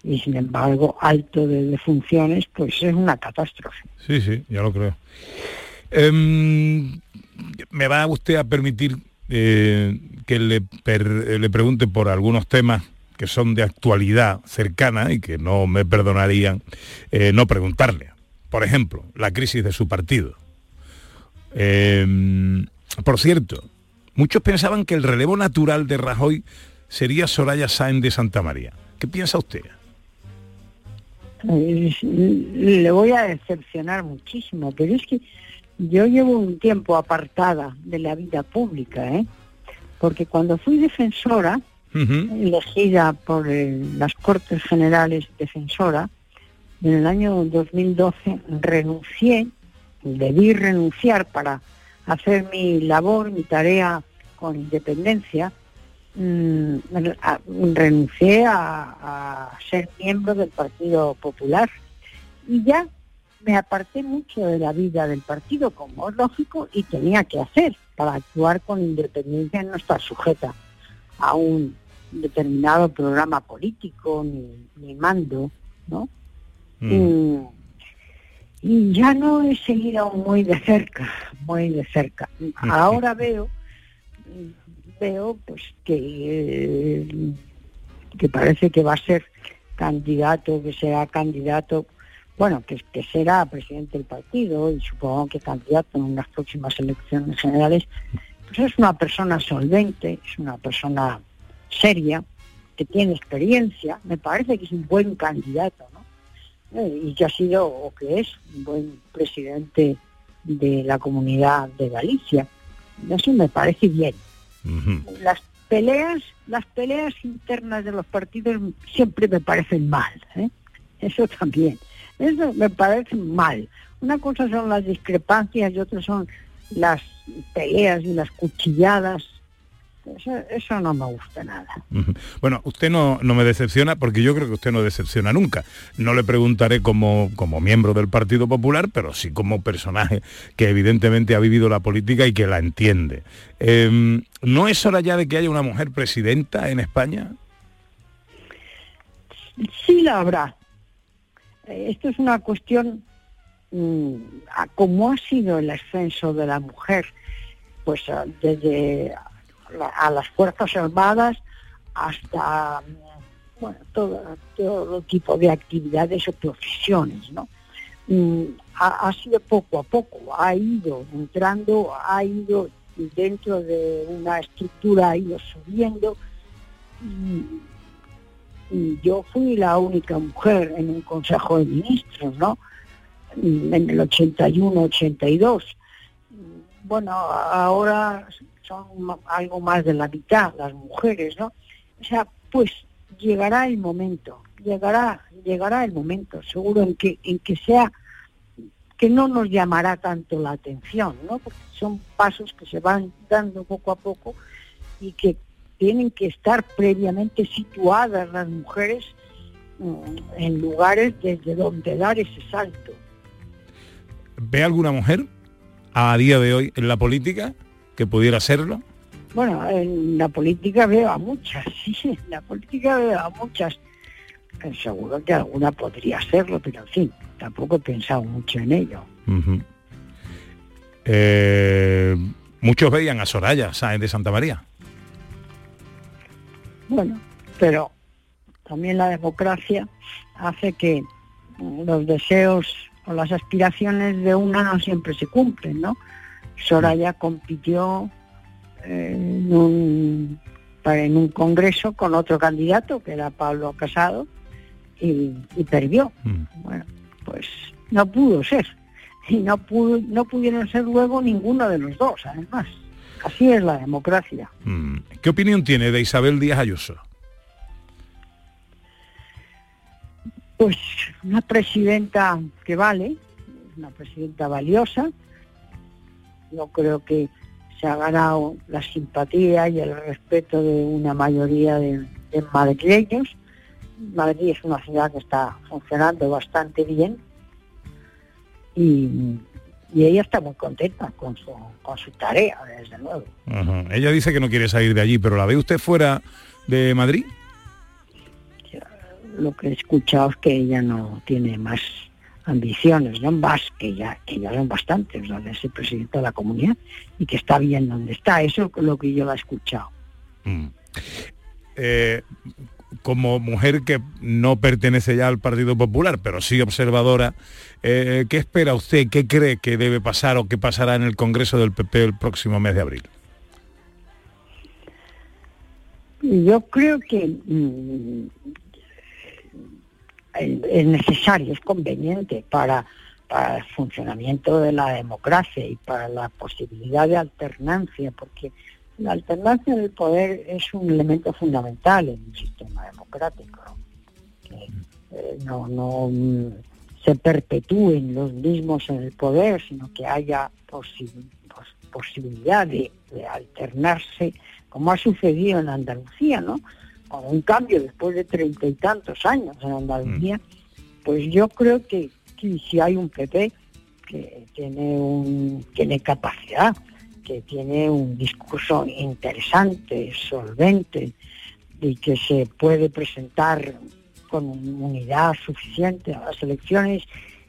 y sin embargo alto de defunciones, pues es una catástrofe. Sí, sí, ya lo creo. Em, me va usted a permitir eh, que le, per- eh, le pregunte por algunos temas que son de actualidad cercana y que no me perdonarían eh, no preguntarle. Por ejemplo, la crisis de su partido. Em, por cierto, muchos pensaban que el relevo natural de Rajoy sería Soraya Sáenz de Santa María. ¿Qué piensa usted? Eh, Le voy a decepcionar muchísimo, pero es que yo llevo un tiempo apartada de la vida pública, ¿eh? Porque cuando fui defensora, elegida por eh, las Cortes Generales defensora, en el año 2012 renuncié, debí renunciar para hacer mi labor, mi tarea con independencia, mm, renuncié a, a ser miembro del Partido Popular y ya me aparté mucho de la vida del partido, como es lógico, y tenía que hacer para actuar con independencia, no estar sujeta a un determinado programa político ni, ni mando, ¿no? Mm, y ya no he seguido muy de cerca, muy de cerca. <laughs> Ahora veo, veo pues que, que parece que va a ser candidato, que será candidato, bueno, que, que será presidente del partido y supongo que candidato en unas próximas elecciones generales, pues es una persona solvente, es una persona seria, que tiene experiencia, me parece que es un buen candidato, ¿no? Eh, y que ha sido o que es un buen presidente de la comunidad de Galicia. Eso me parece bien. Las peleas, las peleas internas de los partidos siempre me parecen mal, ¿eh? eso también. Eso me parece mal. Una cosa son las discrepancias y otra son las peleas y las cuchilladas. Eso, eso no me gusta nada. Bueno, usted no, no me decepciona porque yo creo que usted no decepciona nunca. No le preguntaré como, como miembro del Partido Popular, pero sí como personaje que evidentemente ha vivido la política y que la entiende. Em, ¿No es hora ya de que haya una mujer presidenta en España? Sí la habrá. Eh, Esto es una cuestión, mm, a cómo ha sido el ascenso de la mujer, pues ah, desde a las Fuerzas Armadas hasta mm, bueno, todo, todo tipo de actividades o profesiones, ¿no? Mm, Ha, sido poco a poco, ha ido entrando, ha ido dentro de una estructura, ha ido subiendo. Y, yo fui la única mujer en un consejo de ministros, ¿no? En el 81-82. Bueno, ahora son algo más de la mitad las mujeres, ¿no? O sea, pues llegará el momento, llegará, llegará el momento, seguro en que, en que sea, que no nos llamará tanto la atención, ¿no? Porque son pasos que se van dando poco a poco y que tienen que estar previamente situadas las mujeres mm, en lugares desde donde dar ese salto. ¿Ve alguna mujer a día de hoy en la política que pudiera serlo? Bueno, en la política veo a muchas, <laughs> sí, en la política veo a muchas. eh, seguro que alguna podría serlo, pero en fin, tampoco he pensado mucho en ello. Eh, muchos veían a Soraya Sáenz de Santa María. Bueno, pero también la democracia hace que los deseos o las aspiraciones de una no siempre se cumplen, ¿no? Soraya compitió eh, en un, para- en un congreso con otro candidato, que era Pablo Casado, y, y perdió. Bueno, pues no pudo ser. Y no, pudo, no pudieron ser luego ninguno de los dos, además. Así es la democracia. Mm. ¿Qué opinión tiene de Isabel Díaz Ayuso? Pues una presidenta que vale, una presidenta valiosa. Yo creo que se ha ganado la simpatía y el respeto de una mayoría de, de madrileños. Madrid es una ciudad que está funcionando bastante bien y, y ella está muy contenta con su, con su tarea, desde luego. Ella dice que no quiere salir de allí, pero ¿la ve usted fuera de Madrid? Lo que he escuchado es que ella no tiene más ambiciones, no más que ya, que ya son bastantes, la de ser presidenta de la comunidad y que está bien donde está. Eso es lo que yo la he escuchado. Eh, como mujer que no pertenece ya al Partido Popular, pero sí observadora, eh, ¿qué espera usted? ¿Qué cree que debe pasar o qué pasará en el Congreso del PP el próximo mes de abril? Yo creo que mm, es es necesario, es conveniente para, el funcionamiento de la democracia y para la posibilidad de alternancia, porque la alternancia del poder es un elemento fundamental en un sistema democrático. Que eh, no, no mm, se perpetúen los mismos en el poder, sino que haya posi- pos- posibilidad de, de alternarse, como ha sucedido en Andalucía, ¿no? Con un cambio después de treinta y tantos años en Andalucía, pues yo creo que, que si hay un PP que tiene un tiene capacidad, que tiene un discurso interesante, solvente y que se puede presentar con unidad suficiente a las elecciones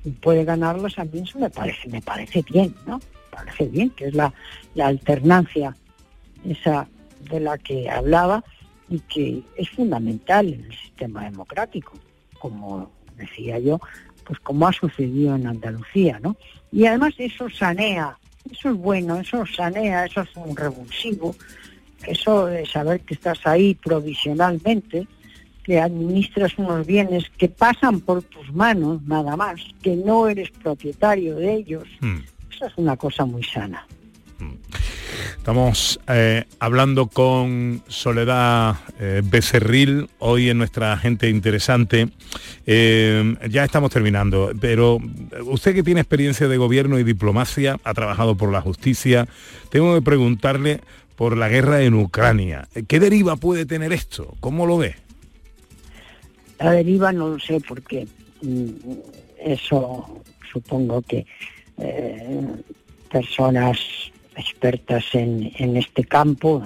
y puede ganarlas a mí eso me parece me parece bien, ¿no? Me parece bien que es la, la alternancia esa de la que hablaba y que es fundamental en el sistema democrático, como decía yo, pues como ha sucedido en Andalucía, ¿no? Y además eso sanea, eso es bueno, eso sanea, eso es un revulsivo, eso de saber que estás ahí provisionalmente, que administras unos bienes que pasan por tus manos nada más, que no eres propietario de ellos, eso es una cosa muy sana. Estamos eh, hablando con Soledad eh, Becerril, hoy en nuestra gente interesante. Eh, ya estamos terminando, pero usted que tiene experiencia de gobierno y diplomacia, ha trabajado por la justicia, tengo que preguntarle por la guerra en Ucrania. ¿Qué deriva puede tener esto? ¿Cómo lo ve? La deriva no lo sé porque mm, eso supongo que personas expertas en, en este campo,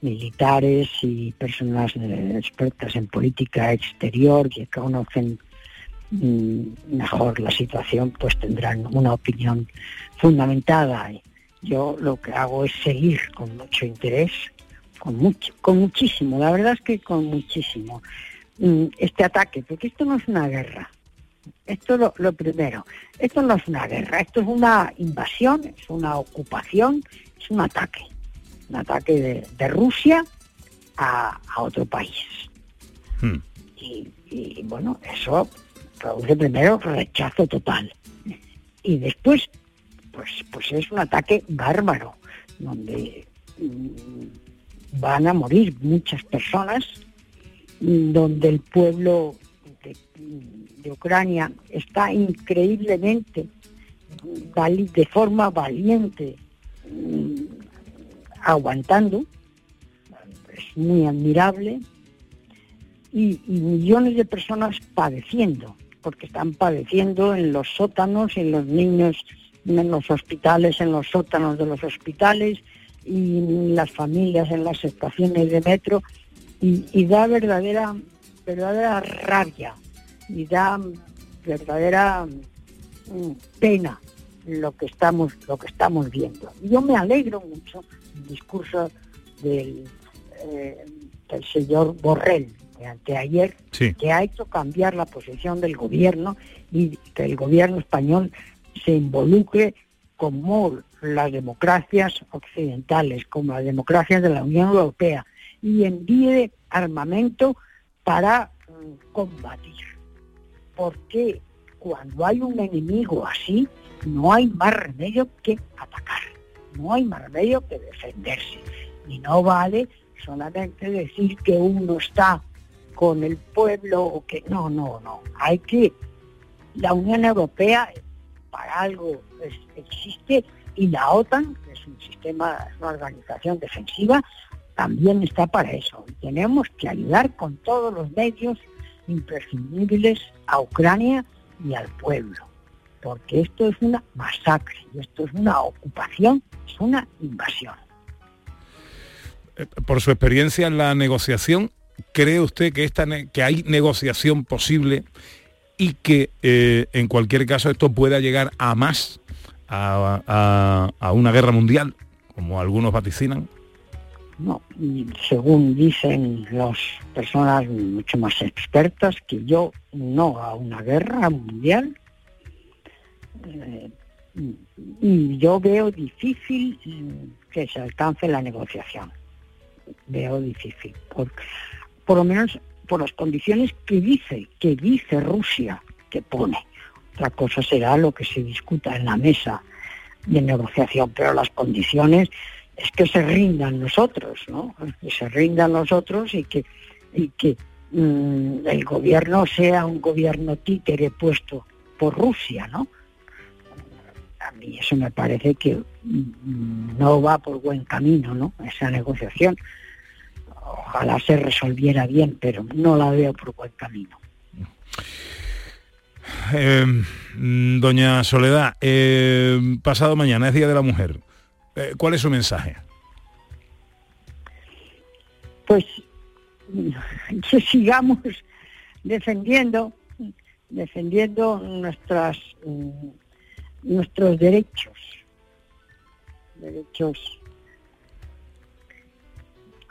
militares y personas eh, expertas en política exterior que conocen mm, mejor la situación, pues tendrán una opinión fundamentada. Yo lo que hago es seguir con mucho interés, con mucho, con muchísimo, la verdad es que con muchísimo mm, este ataque, porque esto no es una guerra. Esto es lo, lo primero. Esto no es una guerra, esto es una invasión, es una ocupación, es un ataque. Un ataque de, de Rusia a, a otro país. Y, y, bueno, eso produce primero rechazo total. Y después, pues, pues es un ataque bárbaro, donde mm, van a morir muchas personas, mm, donde el pueblo de, de Ucrania está increíblemente de forma valiente mm, aguantando, es muy admirable, y, millones de personas padeciendo, porque están padeciendo en los sótanos, en los niños, en los hospitales, en los sótanos de los hospitales, y las familias en las estaciones de metro, y, y da verdadera verdadera rabia y da verdadera mm, pena lo que estamos lo que estamos viendo. Yo me alegro mucho del discurso del, eh, del señor Borrell de anteayer, Sí. que ha hecho cambiar la posición del gobierno y que el gobierno español se involucre como las democracias occidentales, como las democracias de la Unión Europea, y envíe armamento para mm, combatir. Porque cuando hay un enemigo así, no hay más remedio que atacar, no hay más remedio que defenderse. Y no vale solamente decir que uno está con el pueblo o que no, no, no. Hay que la Unión Europea para algo existe y la OTAN, que es un sistema, es una organización defensiva, también está para eso. Y tenemos que ayudar con todos los medios imprescindibles a Ucrania y al pueblo, porque esto es una masacre, esto es una ocupación, es una invasión. Eh, Por su experiencia en la negociación, ¿cree usted que, esta que hay negociación posible y que eh, en cualquier caso esto pueda llegar a más, a- a una guerra mundial, como algunos vaticinan? No, según dicen las personas mucho más expertas que yo, no a una guerra mundial. Eh, y yo veo difícil que se alcance la negociación. Veo difícil. Por, por lo menos por las condiciones que dice, que dice Rusia que pone. Otra cosa será lo que se discuta en la mesa de negociación, pero las condiciones es que se rindan nosotros, ¿no? Que se rindan nosotros y que, y que mm, el gobierno sea un gobierno títere puesto por Rusia, ¿no? A mí eso me parece que mm, no va por buen camino, ¿no? Esa negociación. Ojalá se resolviera bien, pero no la veo por buen camino. Eh, mm, doña Soledad, eh, pasado mañana es Día de la Mujer. Eh, ¿Cuál es su mensaje? pues que <laughs> sigamos defendiendo defendiendo nuestras mm, nuestros derechos derechos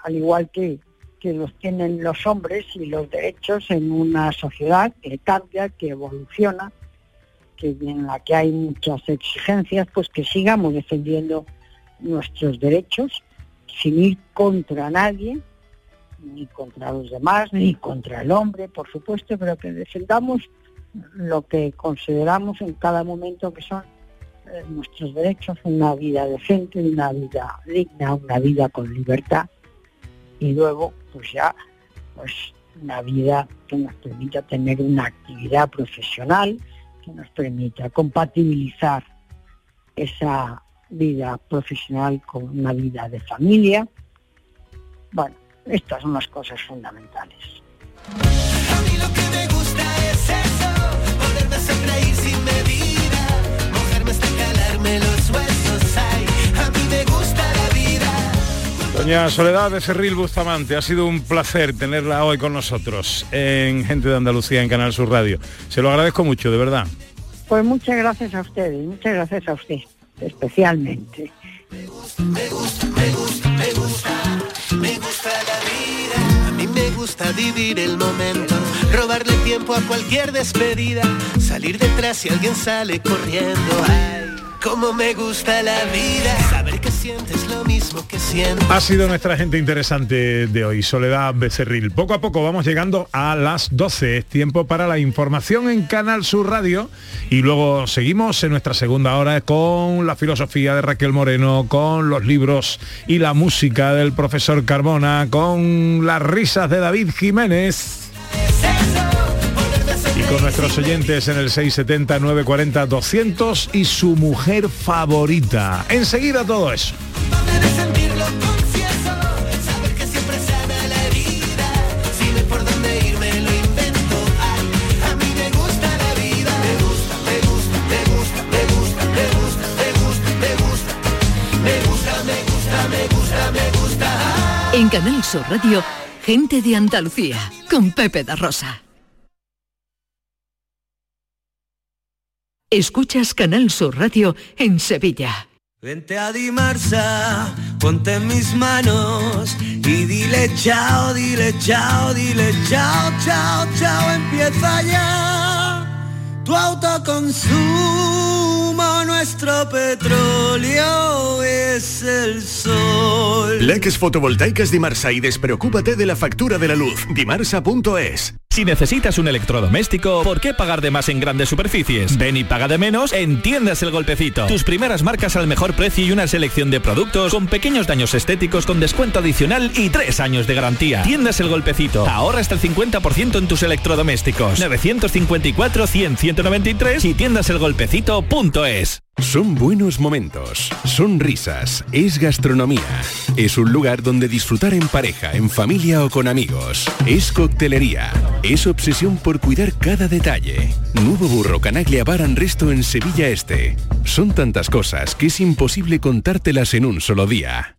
al igual que que los tienen los hombres y los derechos en una sociedad que cambia, que evoluciona, que en la que hay muchas exigencias, pues que sigamos defendiendo nuestros derechos sin ir contra nadie, ni contra los demás, ni contra el hombre, por supuesto, pero que defendamos lo que consideramos en cada momento que son eh, nuestros derechos, una vida decente, una vida digna, una vida con libertad y luego pues ya pues una vida que nos permita tener una actividad profesional, que nos permita compatibilizar esa vida profesional con una vida de familia. Bueno, estas son las cosas fundamentales. me gusta es eso, poderme sonreír sin medida, mojarme hasta calarme los huesos, ay, a mí me gusta la vida. Doña Soledad de Cerril Bustamante, ha sido un placer tenerla hoy con nosotros en Gente de Andalucía en Canal Sur Radio. Se lo agradezco mucho, de verdad. Pues muchas gracias a ustedes, muchas gracias a usted especialmente. Me gusta, me gusta, me gusta la vida. A mí me gusta vivir el momento, robarle tiempo a cualquier despedida, salir detrás si alguien sale corriendo. Ay, cómo me gusta la vida, saber que sientes lo mismo que siento. Ha sido nuestra gente interesante de hoy, Soledad Becerril. Poco a poco vamos llegando a las 12. Es tiempo para la información en Canal Sur Radio. Y luego seguimos en nuestra segunda hora con la filosofía de Raquel Moreno, con los libros y la música del profesor Carbona, con las risas de David Jiménez con nuestros oyentes en el 670-940-200 y su mujer favorita. Enseguida todo eso. En Canal Sur Radio, gente de Andalucía, con Pepe da Rosa. Escuchas Canal Sur Radio en Sevilla. Vente a Dimarsa, ponte en mis manos y dile chao, dile chao, dile chao, chao, chao, empieza ya. Tu autoconsumo, nuestro petróleo es el sol. Leques fotovoltaicas Dimarsa y despreocúpate de la factura de la luz. Dimarsa.es. Si necesitas un electrodoméstico, ¿por qué pagar de más en grandes superficies? Ven y paga de menos en Tiendas El Golpecito. Tus primeras marcas al mejor precio y una selección de productos con pequeños daños estéticos con descuento adicional y tres años de garantía. Tiendas El Golpecito. Ahorra hasta el 50% en tus electrodomésticos. 954-100-193 y tiendaselgolpecito.es. Son buenos momentos, son risas, es gastronomía. Es un lugar donde disfrutar en pareja, en familia o con amigos. Es coctelería, es obsesión por cuidar cada detalle. Nuevo Burro Canaglia Bar and Resto en Sevilla Este. Son tantas cosas que es imposible contártelas en un solo día.